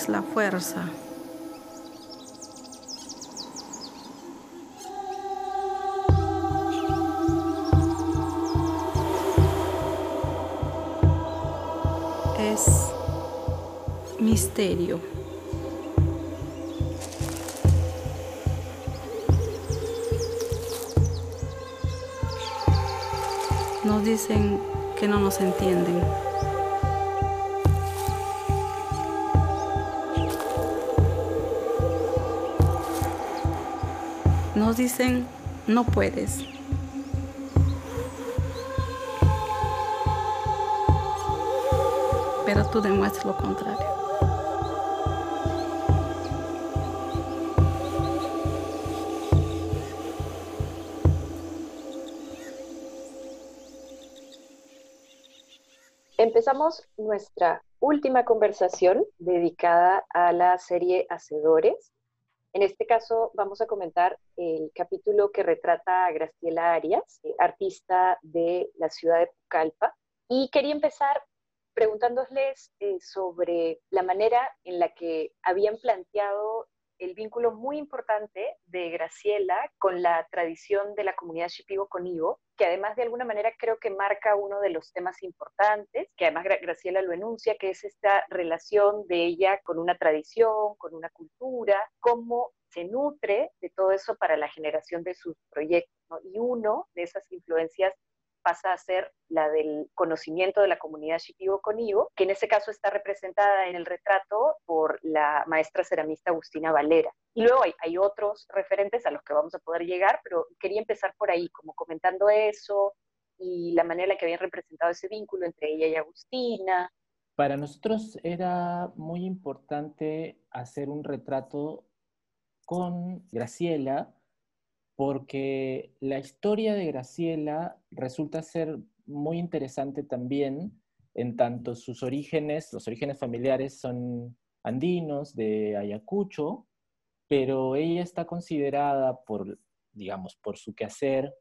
es la fuerza. Es misterio. Nos dicen que no nos entienden. Nos dicen, no puedes. Pero tú demuestras lo contrario. Empezamos nuestra última conversación dedicada a la serie Hacedores. En este caso vamos a comentar el capítulo que retrata a Graciela Arias, eh, artista de la ciudad de Pucallpa. Y quería empezar preguntándoles eh, sobre la manera en la que habían planteado el vínculo muy importante de Graciela con la tradición de la comunidad Shipibo Conibo, que además de alguna manera creo que marca uno de los temas importantes, que además Graciela lo enuncia, que es esta relación de ella con una tradición, con una cultura, cómo se nutre de todo eso para la generación de sus proyectos. Y uno de esas influencias pasa a ser la del conocimiento de la comunidad Shipibo Conibo, que en ese caso está representada en el retrato por la maestra ceramista Agustina Valera. Y luego hay, hay otros referentes a los que vamos a poder llegar, pero quería empezar por ahí, como comentando eso y la manera en la que habían representado ese vínculo entre ella y Agustina. Para nosotros era muy importante hacer un retrato con Graciela, porque la historia de Graciela resulta ser muy interesante también, en tanto sus orígenes, los orígenes familiares son andinos, de Ayacucho, pero ella está considerada por, digamos, por su quehacer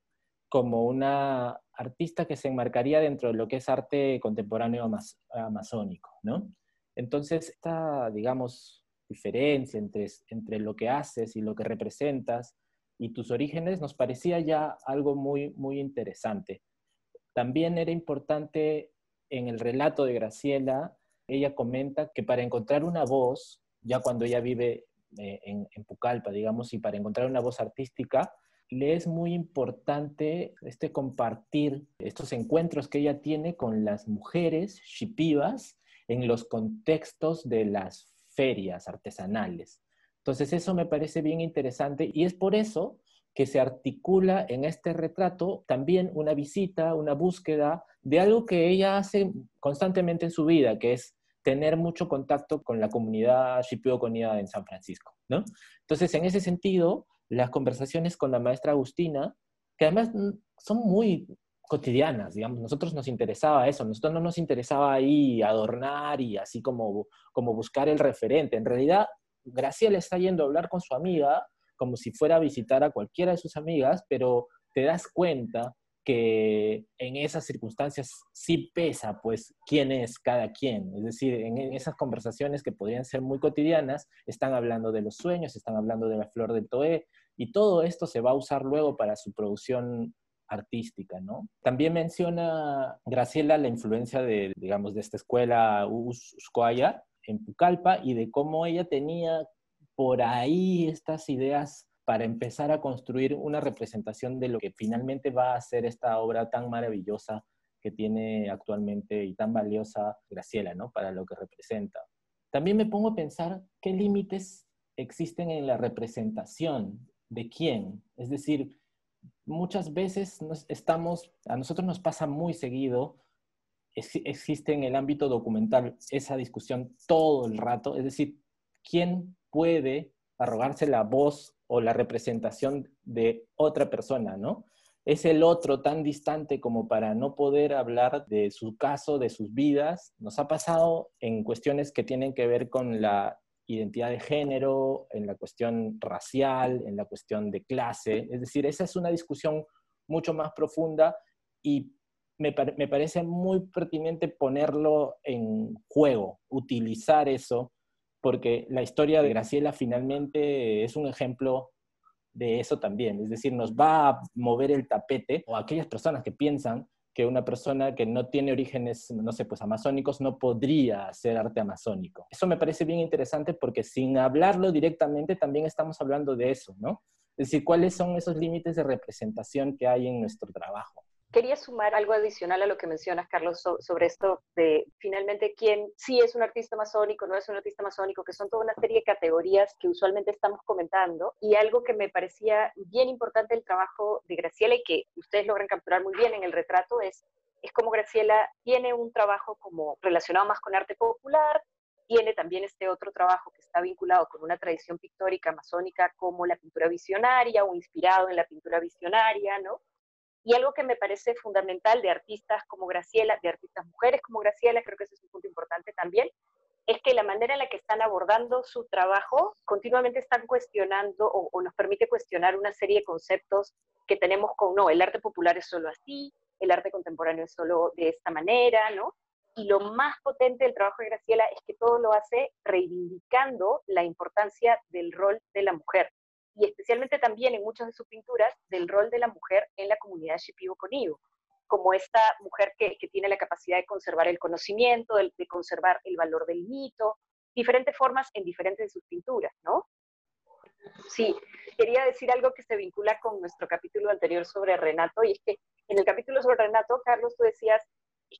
como una artista que se enmarcaría dentro de lo que es arte contemporáneo amazónico, ¿no? Entonces, esta, digamos, diferencia entre, entre lo que haces y lo que representas y tus orígenes nos parecía ya algo muy, muy interesante. También era importante en el relato de Graciela, ella comenta que para encontrar una voz, ya cuando ella vive eh, en, Pucallpa, digamos, y para encontrar una voz artística, le es muy importante este compartir estos encuentros que ella tiene con las mujeres shipivas en los contextos de las ferias artesanales. Entonces eso me parece bien interesante y es por eso que se articula en este retrato también una visita, una búsqueda de algo que ella hace constantemente en su vida, que es tener mucho contacto con la comunidad shipio-conida en San Francisco, ¿no? Entonces, en ese sentido, las conversaciones con la maestra Agustina, que además son muy cotidianas, digamos, nosotros nos interesaba eso, nosotros no nos interesaba ahí adornar y así como, como buscar el referente, en realidad Graciela está yendo a hablar con su amiga como si fuera a visitar a cualquiera de sus amigas, pero te das cuenta que en esas circunstancias sí pesa, pues, quién es cada quien. Es decir, en esas conversaciones que podrían ser muy cotidianas, están hablando de los sueños, están hablando de la flor del toé, y todo esto se va a usar luego para su producción artística, ¿no? También menciona Graciela la influencia de, digamos, de esta escuela Uscoaya, en Pucallpa y de cómo ella tenía por ahí estas ideas para empezar a construir una representación de lo que finalmente va a ser esta obra tan maravillosa que tiene actualmente y tan valiosa Graciela, ¿no? Para lo que representa. También me pongo a pensar qué límites existen en la representación de quién. Es decir, muchas veces estamos, a nosotros nos pasa muy seguido existe en el ámbito documental esa discusión todo el rato, es decir, ¿quién puede arrogarse la voz o la representación de otra persona, ¿no? Es el otro tan distante como para no poder hablar de su caso, de sus vidas. Nos ha pasado en cuestiones que tienen que ver con la identidad de género, en la cuestión racial, en la cuestión de clase. Es decir, esa es una discusión mucho más profunda y me, parece muy pertinente ponerlo en juego, utilizar eso porque la historia de Graciela finalmente es un ejemplo de eso también, es decir, nos va a mover el tapete o aquellas personas que piensan que una persona que no tiene orígenes, no sé, pues amazónicos no podría hacer arte amazónico. Eso me parece bien interesante porque sin hablarlo directamente también estamos hablando de eso, ¿no? Es decir, cuáles son esos límites de representación que hay en nuestro trabajo. Quería sumar algo adicional a lo que mencionas, Carlos, sobre esto de finalmente quién sí es un artista masónico, no es un artista masónico, que son toda una serie de categorías que usualmente estamos comentando. Y algo que me parecía bien importante el trabajo de Graciela y que ustedes logran capturar muy bien en el retrato es, es cómo Graciela tiene un trabajo como relacionado más con arte popular, tiene también este otro trabajo que está vinculado con una tradición pictórica masónica como la pintura visionaria o inspirado en la pintura visionaria, ¿no? Y algo que me parece fundamental de artistas como Graciela, de artistas mujeres como Graciela, creo que ese es un punto importante también, es que la manera en la que están abordando su trabajo continuamente están cuestionando o, nos permite cuestionar una serie de conceptos que tenemos con, no, el arte popular es solo así, el arte contemporáneo es solo de esta manera, ¿no? Y lo más potente del trabajo de Graciela es que todo lo hace reivindicando la importancia del rol de la mujer y especialmente también en muchas de sus pinturas del rol de la mujer en la comunidad shipibo conigo como esta mujer que, tiene la capacidad de conservar el conocimiento, de, de, conservar el valor del mito, diferentes formas en diferentes de sus pinturas, ¿no? Sí, quería decir algo que se vincula con nuestro capítulo anterior sobre Renato, y es que en el capítulo sobre Renato, Carlos, tú decías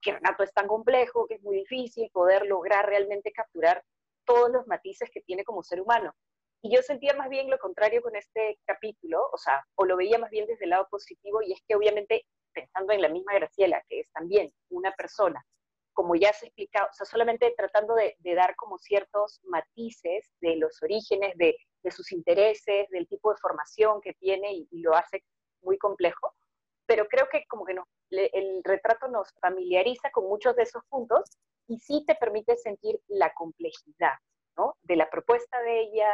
que Renato es tan complejo, que es muy difícil poder lograr realmente capturar todos los matices que tiene como ser humano. Y yo sentía más bien lo contrario con este capítulo, o sea, o lo veía más bien desde el lado positivo, y es que obviamente pensando en la misma Graciela, que es también una persona, como ya se ha explicado, o sea, solamente tratando de, dar como ciertos matices de los orígenes, de, sus intereses, del tipo de formación que tiene y, lo hace muy complejo, pero creo que como que el retrato nos familiariza con muchos de esos puntos y sí te permite sentir la complejidad, ¿no? De la propuesta de ella,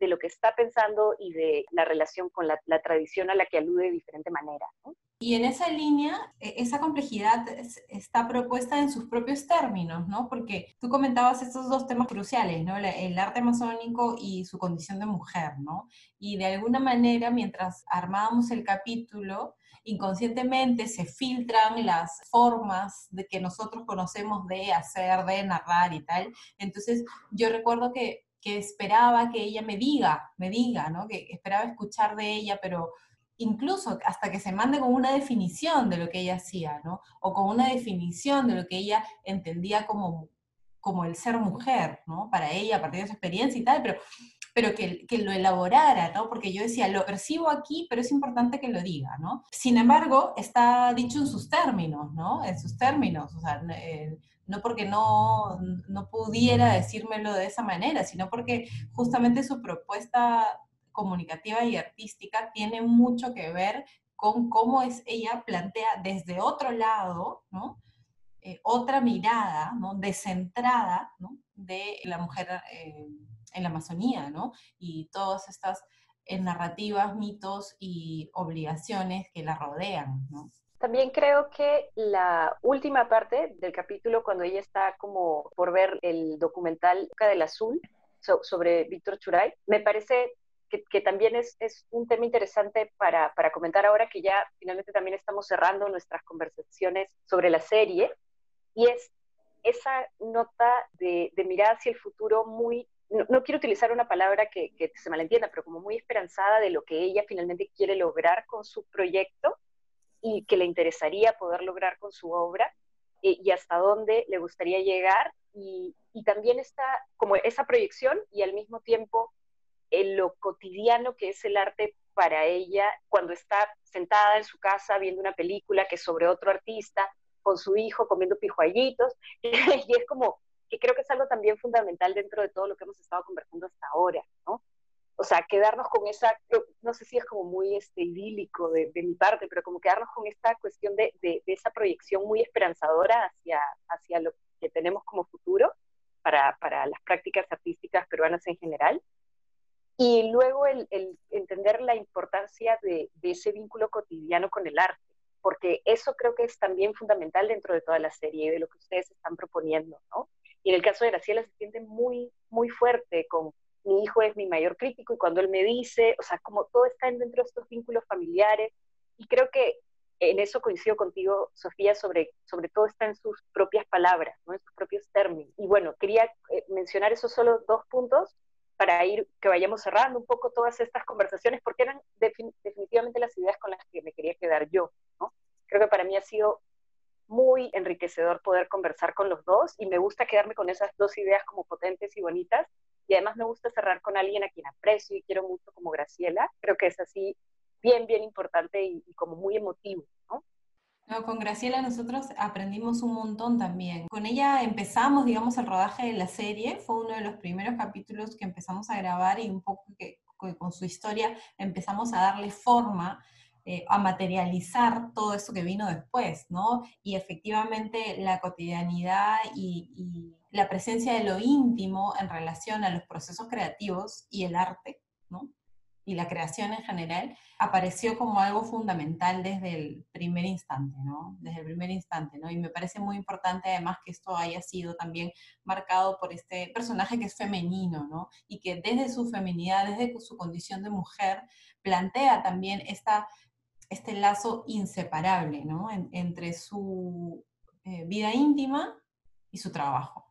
de lo que está pensando y de la relación con la, tradición a la que alude de diferente manera. Y en esa línea, e, esa complejidad está propuesta en sus propios términos, ¿no? Porque tú comentabas estos dos temas cruciales, ¿no? El arte masónico y su condición de mujer, ¿no? Y de alguna manera, mientras armábamos el capítulo, inconscientemente se filtran las formas de que nosotros conocemos de hacer, de narrar y tal. Entonces, yo recuerdo que que esperaba que ella me diga, me diga, ¿no? Que esperaba escuchar de ella, pero incluso hasta que se mande con una definición de lo que ella hacía, ¿no? O con una definición de lo que ella entendía como, como el ser mujer, ¿no? Para ella, a partir de su experiencia y tal, pero, pero que, que, lo elaborara, ¿no? Porque yo decía, lo percibo aquí, pero es importante que lo diga, ¿no? Sin embargo, está dicho en sus términos, ¿no? En sus términos, o sea, eh, no porque no, no pudiera decírmelo de esa manera, sino porque justamente su propuesta comunicativa y artística tiene mucho que ver con cómo es ella plantea desde otro lado, ¿no? Eh, otra mirada, ¿no? Descentrada, ¿no? De la mujer eh, en la Amazonía, ¿no? Y todas estas eh, narrativas, mitos y obligaciones que la rodean, ¿no? También creo que la última parte del capítulo, cuando ella está como por ver el documental del Azul sobre Víctor Churay, me parece que, también es, es, un tema interesante para, para, comentar ahora que ya finalmente también estamos cerrando nuestras conversaciones sobre la serie, y es esa nota de, de mirar hacia el futuro muy, no, quiero utilizar una palabra que, que se malentienda, pero como muy esperanzada de lo que ella finalmente quiere lograr con su proyecto y que le interesaría poder lograr con su obra eh, y hasta dónde le gustaría llegar y, también está como esa proyección y al mismo tiempo en lo cotidiano que es el arte para ella cuando está sentada en su casa viendo una película que es sobre otro artista con su hijo comiendo pijuallitos y es como que creo que es algo también fundamental dentro de todo lo que hemos estado conversando hasta ahora, ¿no? o sea, quedarnos con esa, no sé si es como muy este, idílico de, mi parte, pero como quedarnos con esta cuestión de, de, esa proyección muy esperanzadora hacia, hacia lo que tenemos como futuro para, para las prácticas artísticas peruanas en general. Y luego el, el entender la importancia de, de, ese vínculo cotidiano con el arte, porque eso creo que es también fundamental dentro de toda la serie y de lo que ustedes están proponiendo, ¿no? Y en el caso de Graciela se siente muy, muy fuerte con mi hijo es mi mayor crítico y cuando él me dice, o sea, como todo está dentro de estos vínculos familiares. Y creo que en eso coincido contigo, Sofía, sobre, sobre todo está en sus propias palabras, ¿no? en sus propios términos. Y bueno, quería eh, mencionar esos solo dos puntos para ir, que vayamos cerrando un poco todas estas conversaciones, porque eran definitivamente las ideas con las que me quería quedar yo. ¿no? Creo que para mí ha sido muy enriquecedor poder conversar con los dos y me gusta quedarme con esas dos ideas como potentes y bonitas. Y además me gusta cerrar con alguien a quien aprecio y quiero mucho como Graciela. Creo que es así bien, bien importante y, como muy emotivo, ¿no? No, con Graciela nosotros aprendimos un montón también. Con ella empezamos, digamos, el rodaje de la serie. Fue uno de los primeros capítulos que empezamos a grabar y un poco que, con su historia empezamos a darle forma, eh, a materializar todo eso que vino después, ¿no? Y efectivamente la cotidianidad y, y la presencia de lo íntimo en relación a los procesos creativos y el arte, ¿no? y la creación en general, apareció como algo fundamental desde el primer instante, ¿no? Desde el primer instante, ¿no? Y me parece muy importante además que esto haya sido también marcado por este personaje que es femenino, ¿no? Y que desde su feminidad, desde su condición de mujer, plantea también esta, este lazo inseparable, ¿no? entre su eh, vida íntima y su trabajo,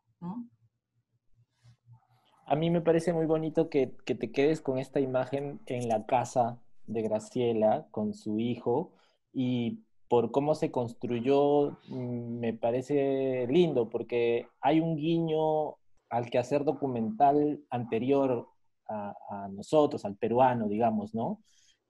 a mí me parece muy bonito que, te quedes con esta imagen en la casa de Graciela con su hijo y por cómo se construyó mm, me parece lindo porque hay un guiño al quehacer documental anterior a, nosotros, al peruano, digamos, ¿no?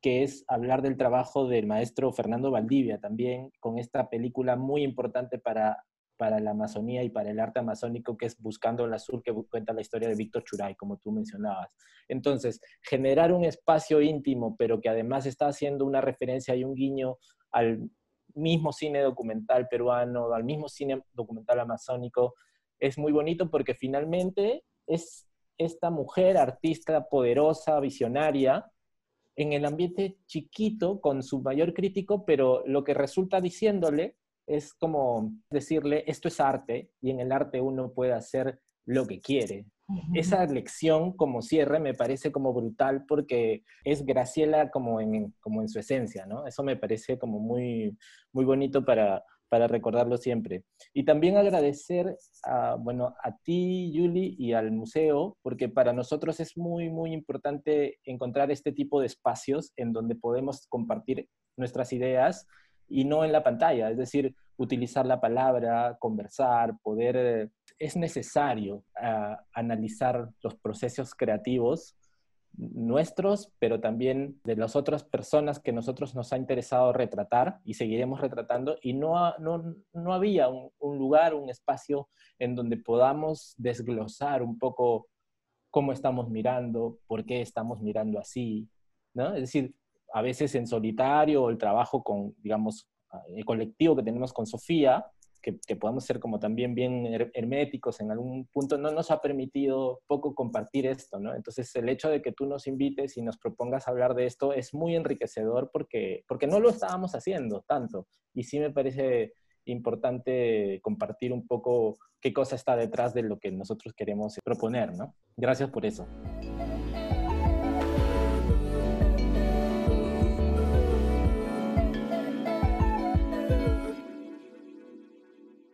Que es hablar del trabajo del maestro Fernando Valdivia también, con esta película muy importante para para la Amazonía y para el arte amazónico, que es Buscando el Azul, que cuenta la historia de Víctor Churay, como tú mencionabas. Entonces, generar un espacio íntimo, pero que además está haciendo una referencia y un guiño al mismo cine documental peruano, al mismo cine documental amazónico, es muy bonito porque finalmente es esta mujer artista poderosa, visionaria, en el ambiente chiquito, con su mayor crítico, pero lo que resulta diciéndole es como decirle, esto es arte y en el arte uno puede hacer lo que quiere. Esa lección como cierre me parece como brutal porque es Graciela como en, como en su esencia, ¿no? Eso me parece como muy, muy bonito para, para recordarlo siempre. Y también agradecer a, bueno, a ti, Yuli, y al museo, porque para nosotros es muy, muy importante encontrar este tipo de espacios en donde podemos compartir nuestras ideas y no en la pantalla, es decir, utilizar la palabra, conversar, poder, eh, es necesario ah, analizar los procesos creativos nuestros, pero también de las otras personas que nosotros nos ha interesado retratar y seguiremos retratando, y no, no, no había un, un, lugar, un espacio en donde podamos desglosar un poco cómo estamos mirando, por qué estamos mirando así, ¿no? Es decir, a veces en solitario el trabajo con, digamos, el colectivo que tenemos con Sofía, que, que, podamos ser como también bien herméticos en algún punto, no nos ha permitido poco compartir esto, ¿no? Entonces el hecho de que tú nos invites y nos propongas hablar de esto es muy enriquecedor porque, porque no lo estábamos haciendo tanto. Y sí me parece importante compartir un poco qué cosa está detrás de lo que nosotros queremos proponer, ¿no? Gracias por eso.